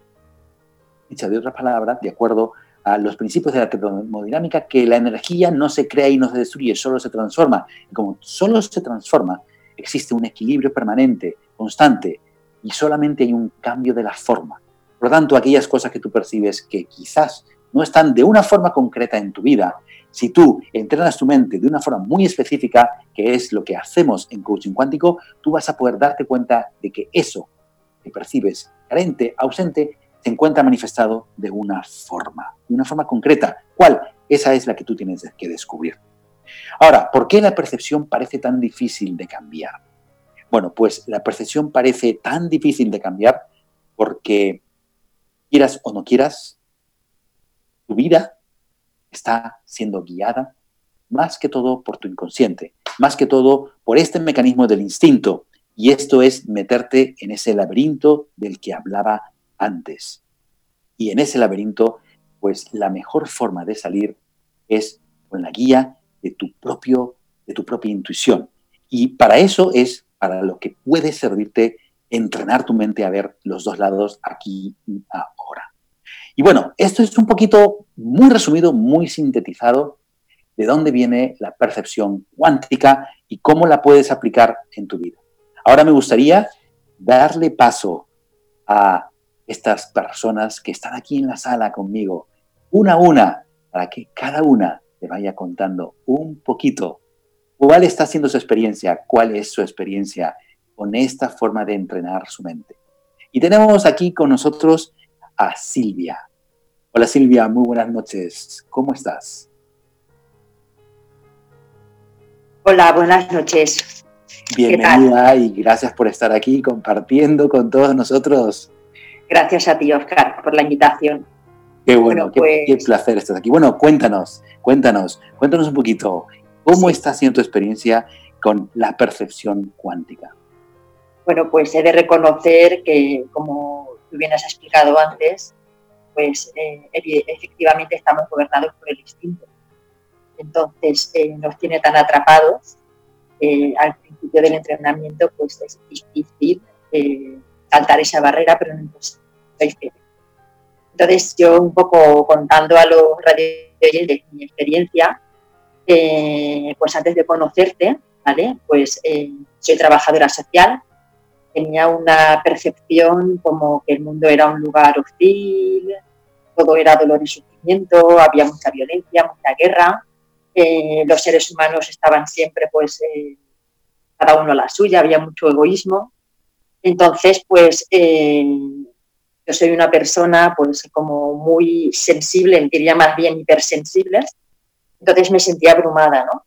dicha de otras palabras, de acuerdo a los principios de la termodinámica, que la energía no se crea y no se destruye, solo se transforma. Y como solo se transforma, existe un equilibrio permanente, constante, y solamente hay un cambio de la forma. Por lo tanto, aquellas cosas que tú percibes que quizás no están de una forma concreta en tu vida, si tú entrenas tu mente de una forma muy específica, que es lo que hacemos en coaching cuántico, tú vas a poder darte cuenta de que eso que percibes carente, ausente, se encuentra manifestado de una forma, de una forma concreta. ¿Cuál? Esa es la que tú tienes que descubrir. Ahora, ¿por qué la percepción parece tan difícil de cambiar? Bueno, pues la percepción parece tan difícil de cambiar porque quieras o no quieras, tu vida está siendo guiada más que todo por tu inconsciente, más que todo por este mecanismo del instinto. Y esto es meterte en ese laberinto del que hablaba antes. Y en ese laberinto, pues la mejor forma de salir es con la guía de tu, propio, de tu propia intuición. Y para eso es para lo que puede servirte entrenar tu mente a ver los dos lados aquí y. Y bueno, esto es un poquito muy resumido, muy sintetizado de dónde viene la percepción cuántica y cómo la puedes aplicar en tu vida. Ahora me gustaría darle paso a estas personas que están aquí en la sala conmigo, una a una, para que cada una te vaya contando un poquito cuál está siendo su experiencia, cuál es su experiencia con esta forma de entrenar su mente. Y tenemos aquí con nosotros a Silvia. Hola Silvia, muy buenas noches. ¿Cómo estás? Hola, buenas noches. Bienvenida y gracias por estar aquí compartiendo con todos nosotros. Gracias a ti, Oscar, por la invitación. Qué bueno, qué, pues placer estar aquí. Bueno, cuéntanos, cuéntanos, cuéntanos un poquito, ¿cómo está siendo tu experiencia con la percepción cuántica? bueno, pues he de reconocer que, como tú bien has explicado antes, pues eh, efectivamente estamos gobernados por el instinto. Entonces eh, nos tiene tan atrapados al principio del entrenamiento, pues es difícil eh, saltar esa barrera, pero no imposible. Entonces yo un poco contando a los de mi experiencia, pues antes de conocerte, ¿vale? Pues soy trabajadora social, tenía una percepción como que el mundo era un lugar hostil, todo era dolor y sufrimiento, había mucha violencia, mucha guerra, eh, los seres humanos estaban siempre pues eh, cada uno la suya, había mucho egoísmo. Entonces, pues eh, yo soy una persona pues como muy sensible, diría más bien hipersensible, entonces me sentía abrumada, ¿no?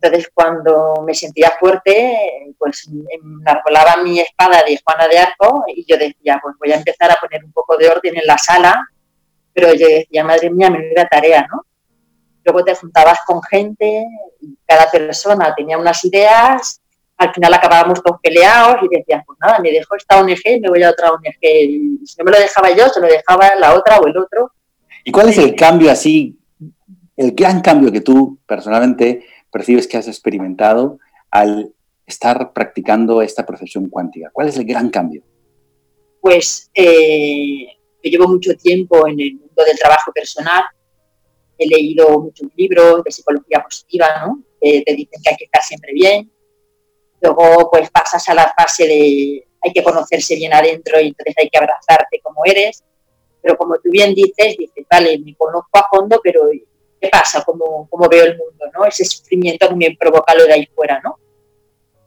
Entonces, cuando me sentía fuerte, pues enarbolaba mi espada de Juana de Arco y yo decía, pues voy a empezar a poner un poco de orden en la sala, pero yo decía, madre mía, me menuda tarea, ¿no? Luego te juntabas con gente y cada persona tenía unas ideas, al final acabábamos todos peleados y decías, pues nada, me dejo esta ONG y me voy a otra ONG. Y si no me lo dejaba yo, se lo dejaba la otra o el otro. ¿Y cuál es el cambio así, el gran cambio que tú personalmente percibes que has experimentado al estar practicando esta percepción cuántica? ¿Cuál es el gran cambio? Pues eh, yo llevo mucho tiempo en el mundo del trabajo personal, he leído muchos libros de psicología positiva, ¿no? Que te dicen que hay que estar siempre bien. Luego, pues pasas a la fase de hay que conocerse bien adentro y entonces hay que abrazarte como eres. Pero como tú bien dices, dices, vale, me conozco a fondo, pero ¿qué pasa? ¿Cómo, cómo veo el mundo? ¿no? Ese sufrimiento que me provoca lo de ahí fuera, ¿no?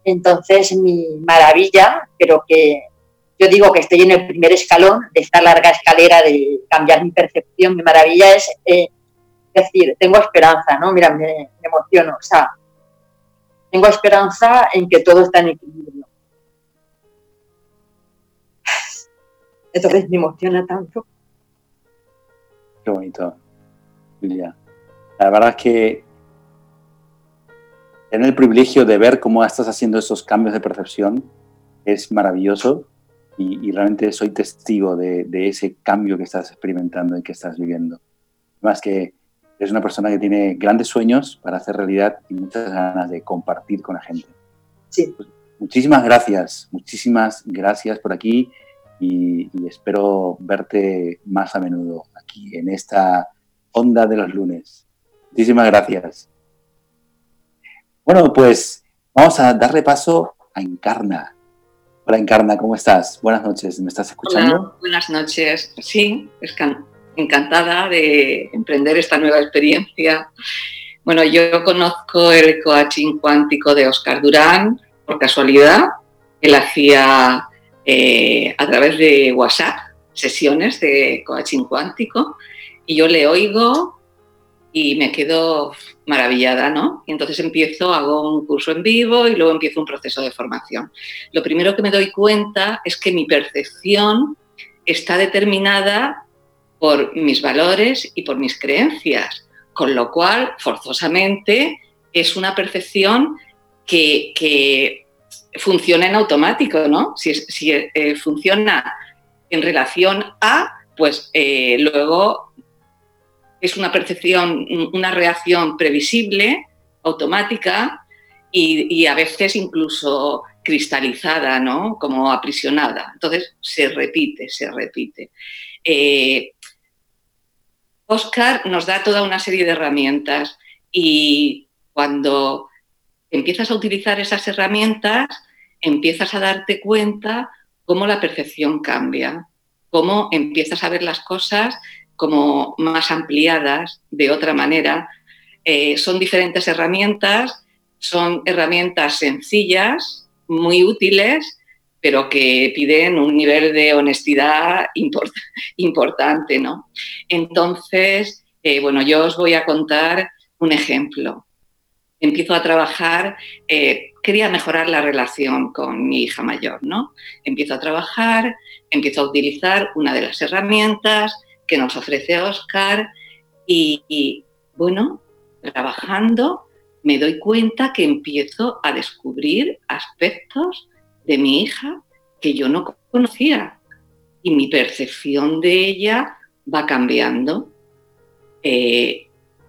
Entonces, mi maravilla, pero que yo digo que estoy en el primer escalón de esta larga escalera de cambiar mi percepción, mi maravilla es eh, decir, tengo esperanza, ¿no? Mira, me, me, emociono, o sea, tengo esperanza en que todo está en equilibrio. Entonces me emociona tanto. Qué bonito, Julia. La verdad es que tener el privilegio de ver cómo estás haciendo esos cambios de percepción es maravilloso y, y realmente soy testigo de, de, ese cambio que estás experimentando y que estás viviendo. Más que eres una persona que tiene grandes sueños para hacer realidad y muchas ganas de compartir con la gente. Sí. Pues, muchísimas gracias, muchísimas gracias por aquí y, y, espero verte más a menudo aquí en esta onda de los lunes. Muchísimas gracias. Bueno, pues vamos a darle paso a Encarna. Hola Encarna, ¿cómo estás? Buenas noches, ¿me estás escuchando? Buenas noches. Sí, encantada de emprender esta nueva experiencia. Bueno, yo conozco el coaching cuántico de Oscar Durán por casualidad. Él hacía eh, a través de WhatsApp sesiones de coaching cuántico y yo le oigo y me quedo maravillada, ¿no? Y entonces empiezo, hago un curso en vivo y luego empiezo un proceso de formación. Lo primero que me doy cuenta es que mi percepción está determinada por mis valores y por mis creencias, con lo cual, forzosamente, es una percepción que, funciona en automático, ¿no? Si, si eh, funciona en relación a, pues eh, luego es una percepción, una reacción previsible, automática y, a veces incluso cristalizada, ¿no? Como aprisionada. Entonces se repite, se repite. Eh, Oscar nos da toda una serie de herramientas y cuando empiezas a utilizar esas herramientas, empiezas a darte cuenta cómo la percepción cambia, cómo empiezas a ver las cosas como más ampliadas de otra manera. Eh, son diferentes herramientas, son herramientas sencillas, muy útiles, pero que piden un nivel de honestidad import importante, ¿no? Entonces, eh, bueno, yo os voy a contar un ejemplo. Empiezo a trabajar, eh, quería mejorar la relación con mi hija mayor, ¿no? Empiezo a trabajar, empiezo a utilizar una de las herramientas que nos ofrece Oscar y, bueno, trabajando me doy cuenta que empiezo a descubrir aspectos de mi hija que yo no conocía y mi percepción de ella va cambiando. Eh,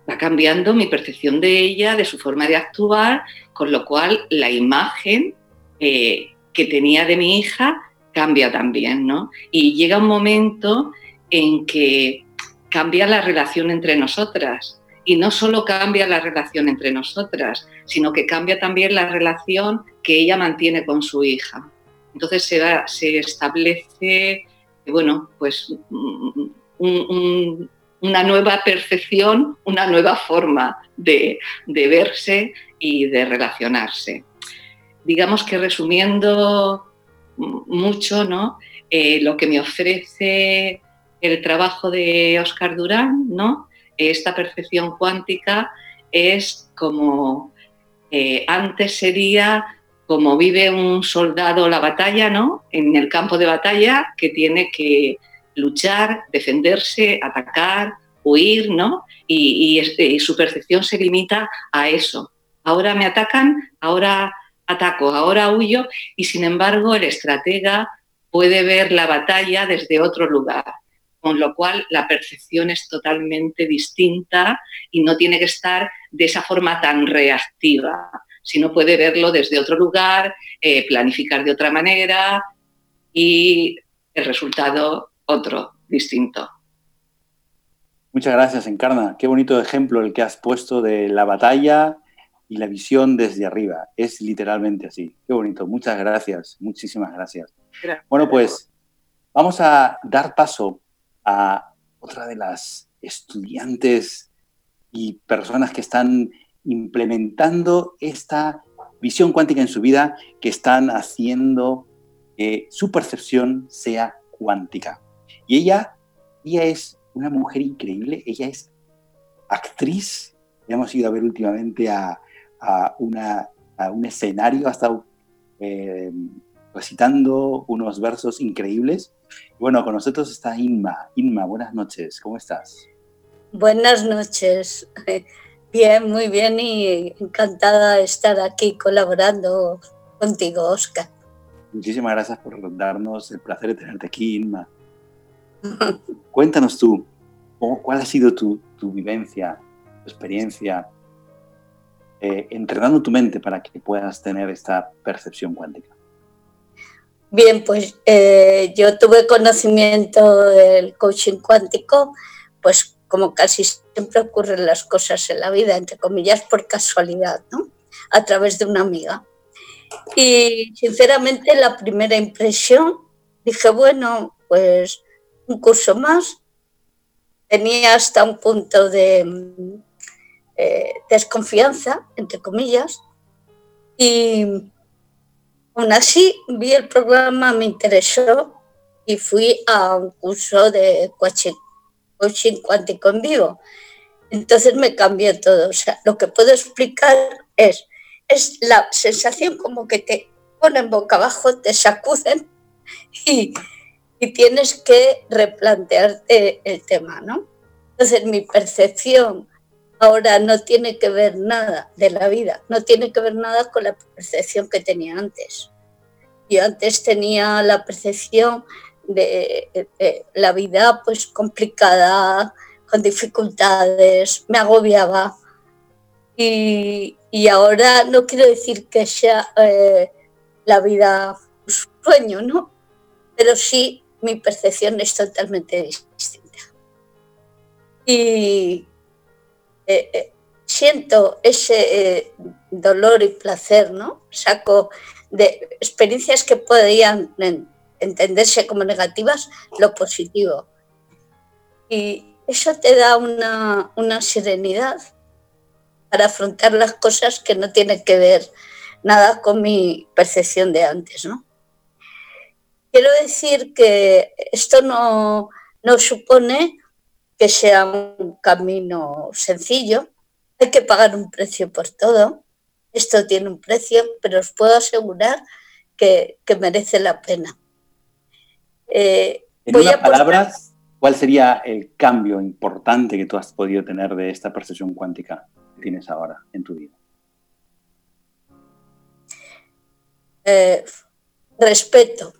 va cambiando mi percepción de ella, de su forma de actuar, con lo cual la imagen eh, que tenía de mi hija cambia también, ¿no? Y llega un momento en que cambia la relación entre nosotras. Y no solo cambia la relación entre nosotras, sino que cambia también la relación que ella mantiene con su hija. Entonces se, se establece, bueno, pues un, un, una nueva percepción, una nueva forma de, de, verse y de relacionarse. Digamos que resumiendo mucho, ¿no? Eh, lo que me ofrece el trabajo de Oscar Durán, ¿no? esta percepción cuántica es como eh, antes sería como vive un soldado la batalla, ¿no? En el campo de batalla que tiene que luchar, defenderse, atacar, huir, ¿no? Y, y, y, su percepción se limita a eso. Ahora me atacan, ahora ataco, ahora huyo y sin embargo el estratega puede ver la batalla desde otro lugar, con lo cual la percepción es totalmente distinta y no tiene que estar de esa forma tan reactiva, sino puede verlo desde otro lugar, eh, planificar de otra manera y el resultado otro, distinto. Muchas gracias, Encarna. Qué bonito ejemplo el que has puesto de la batalla y la visión desde arriba. Es literalmente así. Qué bonito. Muchas gracias. Muchísimas gracias. Bueno, pues vamos a dar paso a otra de las estudiantes y personas que están implementando esta visión cuántica en su vida, que están haciendo que su percepción sea cuántica. Y ella, ella es una mujer increíble, ella es actriz, hemos ido a ver últimamente a, una, un escenario, ha estado eh, recitando unos versos increíbles. Bueno, con nosotros está Inma. Inma, buenas noches, ¿cómo estás? Buenas noches. Bien, muy bien y encantada de estar aquí colaborando contigo, Oscar. Muchísimas gracias por darnos el placer de tenerte aquí, Inma. Cuéntanos tú, ¿cuál ha sido tu, vivencia, tu experiencia eh, entrenando tu mente para que puedas tener esta percepción cuántica? Bien, pues eh, yo tuve conocimiento del coaching cuántico, pues como casi siempre ocurren las cosas en la vida, entre comillas, por casualidad, ¿no? A través de una amiga. Y sinceramente la primera impresión, dije, bueno, pues un curso más. Tenía hasta un punto de eh, desconfianza, entre comillas, y aún así vi el programa, me interesó y fui a un curso de coaching, coaching cuántico en vivo. Entonces me cambió todo. O sea, lo que puedo explicar es, es la sensación como que te ponen boca abajo, te sacuden y, y tienes que replantearte el tema, ¿no? Entonces mi percepción ahora no tiene que ver nada de la vida, no tiene que ver nada con la percepción que tenía antes. Yo antes tenía la percepción de, la vida pues complicada, con dificultades, me agobiaba. Y, ahora no quiero decir que sea eh, la vida un sueño, ¿no? Pero sí mi percepción es totalmente distinta. Y eh, eh, siento ese eh, dolor y placer, ¿no? Saco de experiencias que podrían entenderse como negativas lo positivo. Y eso te da una, una serenidad para afrontar las cosas que no tienen que ver nada con mi percepción de antes, ¿no? Quiero decir que esto no, supone que sea un camino sencillo. Hay que pagar un precio por todo. Esto tiene un precio, pero os puedo asegurar que, merece la pena. Eh, en unas palabras, ¿cuál sería el cambio importante que tú has podido tener de esta percepción cuántica que tienes ahora en tu vida? Eh, respeto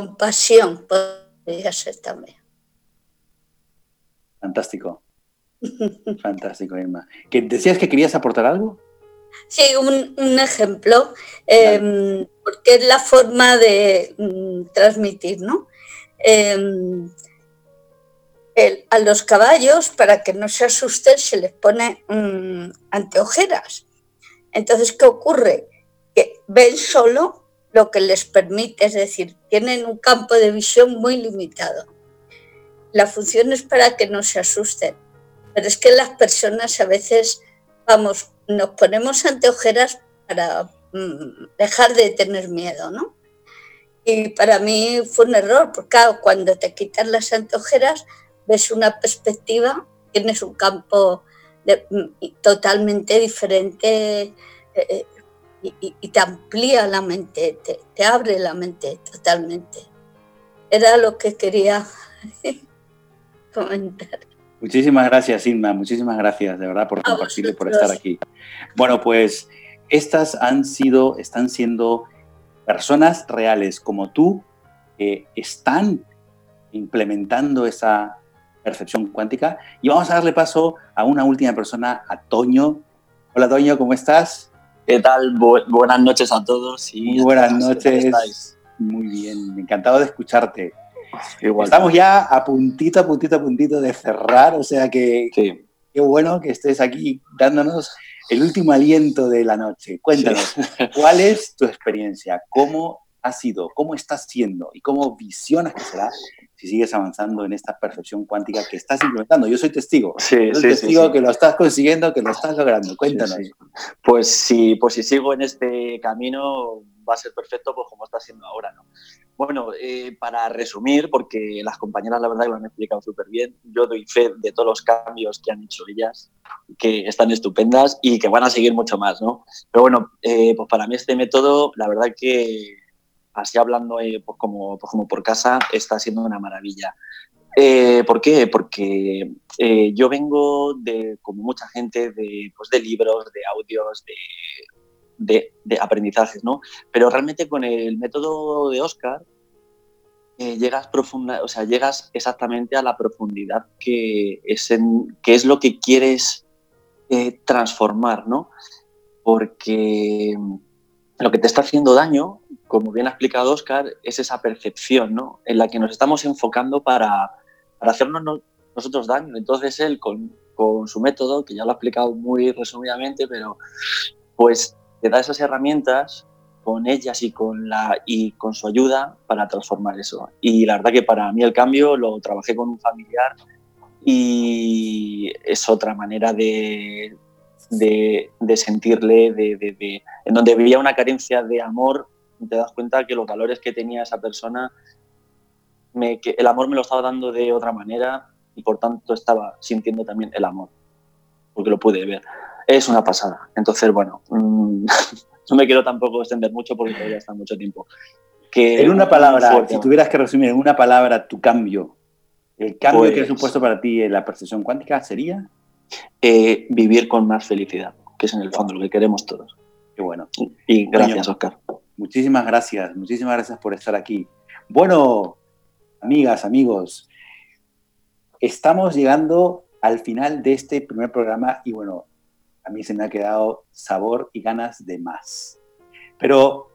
compasión podría ser también. Fantástico. Fantástico, Irma. ¿Que ¿Decías que querías aportar algo? Sí, un, ejemplo, em, porque es la forma de mm, transmitir, ¿no? Em, a los caballos, para que no se asusten, se les pone mm, anteojeras. Entonces, ¿qué ocurre? Que ven solo lo que les permite, es decir, tienen un campo de visión muy limitado. La función es para que no se asusten, pero es que las personas a veces, vamos, nos ponemos anteojeras para mm, dejar de tener miedo, ¿no? Y para mí fue un error, porque cuando te quitan las anteojeras, ves una perspectiva, tienes un campo mm, totalmente diferente, eh, eh, y, te amplía la mente, te, abre la mente totalmente. Era lo que quería comentar. Muchísimas gracias, Inma. Muchísimas gracias, de verdad, por compartir y por estar aquí. Bueno, pues estas han sido, están siendo personas reales como tú que están implementando esa percepción cuántica. Y vamos a darle paso a una última persona, a Toño. Hola, Toño, ¿cómo estás? ¿Qué tal? buenas noches a todos. Y Muy buenas noches. Muy bien, encantado de escucharte. Estamos ya a puntito, a puntito, a puntito de cerrar, o sea que qué bueno que estés aquí dándonos el último aliento de la noche. Cuéntanos, ¿cuál es tu experiencia? ¿Cómo ha sido? ¿Cómo estás siendo? ¿Y cómo visionas que será si sigues avanzando en esta percepción cuántica que estás implementando? Yo soy testigo. Sí, soy testigo que lo estás consiguiendo, que lo estás logrando. Cuéntanos. Pues, si, pues si sigo en este camino, va a ser perfecto pues como está siendo ahora, ¿no? Bueno, eh, para resumir, porque las compañeras la verdad que lo han explicado súper bien, yo doy fe de todos los cambios que han hecho ellas, que están estupendas y que van a seguir mucho más, ¿no? Pero bueno, eh, pues para mí este método, la verdad que así hablando eh, pues como, pues como por casa, está siendo una maravilla. ¿Por qué? Porque yo vengo de, como mucha gente, de, pues de libros, de audios, de de, aprendizajes, ¿no? Pero realmente con el método de Oscar eh, llegas profunda, o sea, llegas exactamente a la profundidad que es, en, que es lo que quieres eh, transformar, ¿no? Porque lo que te está haciendo daño, como bien ha explicado Oscar, es esa percepción, ¿no? En la que nos estamos enfocando para, para hacernos nosotros daño. Entonces él con, con su método, que ya lo ha explicado muy resumidamente, pero pues te da esas herramientas con ellas y con, la, y con su ayuda para transformar eso. Y la verdad que para mí el cambio lo trabajé con un familiar y es otra manera de, de, sentirle, de, en donde veía una carencia de amor, te das cuenta que los valores que tenía esa persona, me, que el amor me lo estaba dando de otra manera y por tanto estaba sintiendo también el amor, porque lo pude ver es una pasada. Entonces, bueno, mm, no me quiero tampoco extender mucho porque todavía está mucho tiempo. Que en una palabra, si tuvieras que resumir en una palabra tu cambio, el cambio que ha pues supuesto para ti en la percepción cuántica sería eh, vivir con más felicidad, que es en el fondo lo que queremos todos. Qué bueno. Y gracias, Oscar. Muchísimas gracias, muchísimas gracias por estar aquí. Bueno, amigas, amigos, estamos llegando al final de este primer programa y bueno, a mí se me ha quedado sabor y ganas de más. Pero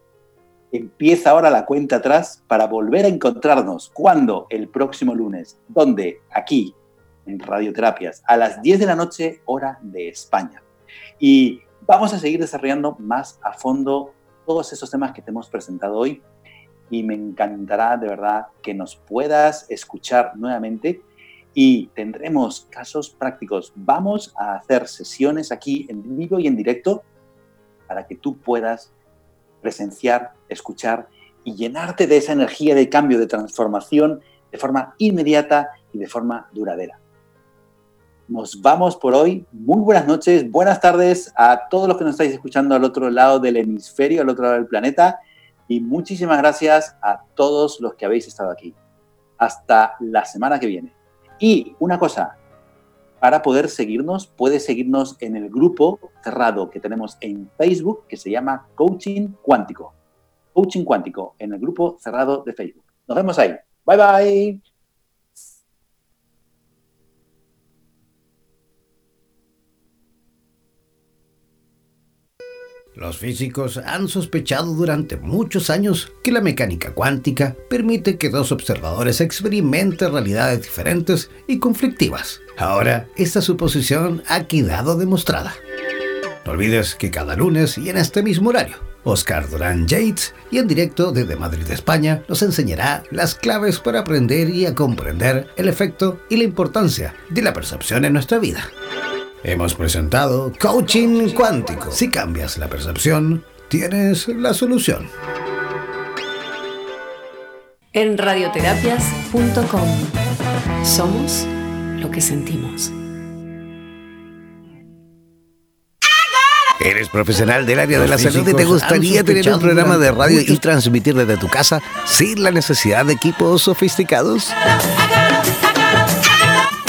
empieza ahora la cuenta atrás para volver a encontrarnos. ¿Cuándo? El próximo lunes. ¿Dónde? Aquí, en Radioterapias, a las 10 de la noche, hora de España. Y vamos a seguir desarrollando más a fondo todos esos temas que te hemos presentado hoy. Y me encantará de verdad que nos puedas escuchar nuevamente y tendremos casos prácticos. Vamos a hacer sesiones aquí en vivo y en directo para que tú puedas presenciar, escuchar y llenarte de esa energía de cambio, de transformación de forma inmediata y de forma duradera. Nos vamos por hoy. Muy buenas noches, buenas tardes a todos los que nos estáis escuchando al otro lado del hemisferio, al otro lado del planeta. Y muchísimas gracias a todos los que habéis estado aquí. Hasta la semana que viene. Y una cosa, para poder seguirnos, puedes seguirnos en el grupo cerrado que tenemos en Facebook que se llama Coaching Cuántico. Coaching Cuántico en el grupo cerrado de Facebook. Nos vemos ahí. Bye bye. Los físicos han sospechado durante muchos años que la mecánica cuántica permite que dos observadores experimenten realidades diferentes y conflictivas. Ahora, esta suposición ha quedado demostrada. No olvides que cada lunes y en este mismo horario, Oscar Durán Yates y en directo desde Madrid, España, nos enseñará las claves para aprender y a comprender el efecto y la importancia de la percepción en nuestra vida. Hemos presentado Coaching Cuántico. Si cambias la percepción, tienes la solución. En radioterapias.com somos lo que sentimos. ¿Eres profesional del área de la salud y te gustaría tener un programa de radio y transmitir desde tu casa sin la necesidad de equipos sofisticados?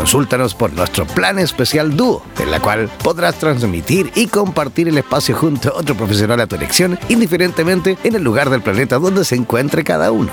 Consúltanos por nuestro plan especial Dúo, en la cual podrás transmitir y compartir el espacio junto a otro profesional a tu elección, indiferentemente en el lugar del planeta donde se encuentre cada uno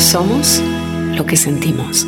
somos lo que sentimos.